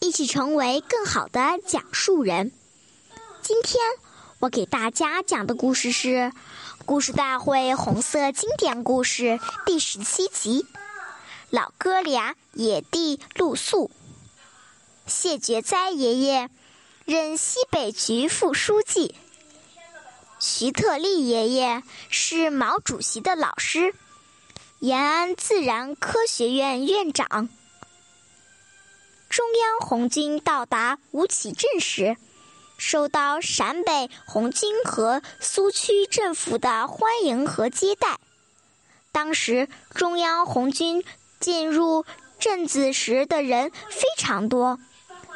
一起成为更好的讲述人。今天我给大家讲的故事是《故事大会红色经典故事》第十七集《老哥俩野地露宿》。谢觉哉爷爷任西北局副书记，徐特立爷爷是毛主席的老师，延安自然科学院院长。中央红军到达吴起镇时，受到陕北红军和苏区政府的欢迎和接待。当时中央红军进入镇子时的人非常多，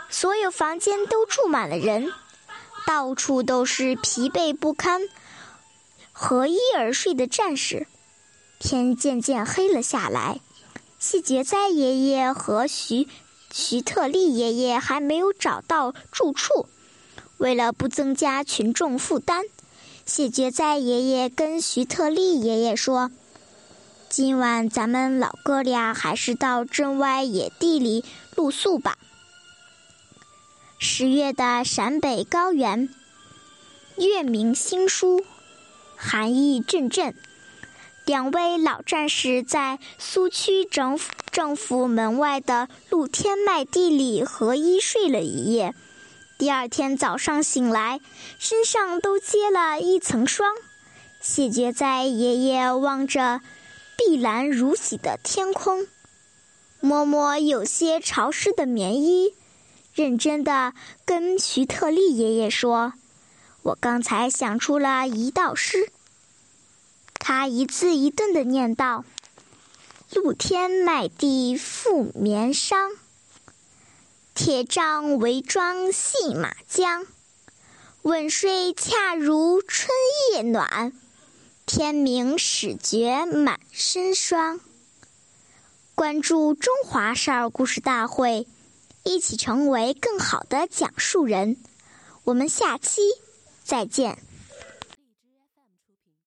所有房间都住满了人，到处都是疲惫不堪、合衣而睡的战士。天渐渐黑了下来，谢觉哉爷爷和徐。徐特立爷爷还没有找到住处，为了不增加群众负担，谢觉哉爷爷跟徐特立爷爷说：“今晚咱们老哥俩还是到镇外野地里露宿吧。”十月的陕北高原，月明星疏，寒意阵阵。两位老战士在苏区政府政府门外的露天麦地里合衣睡了一夜。第二天早上醒来，身上都结了一层霜。谢觉在爷爷望着碧蓝如洗的天空，摸摸有些潮湿的棉衣，认真的跟徐特立爷爷说：“我刚才想出了一道诗。”他一字一顿地念道：“露天麦地覆棉裳，铁杖围庄系马缰。稳睡恰如春夜暖，天明始觉满身霜。”关注中华少儿故事大会，一起成为更好的讲述人。我们下期再见。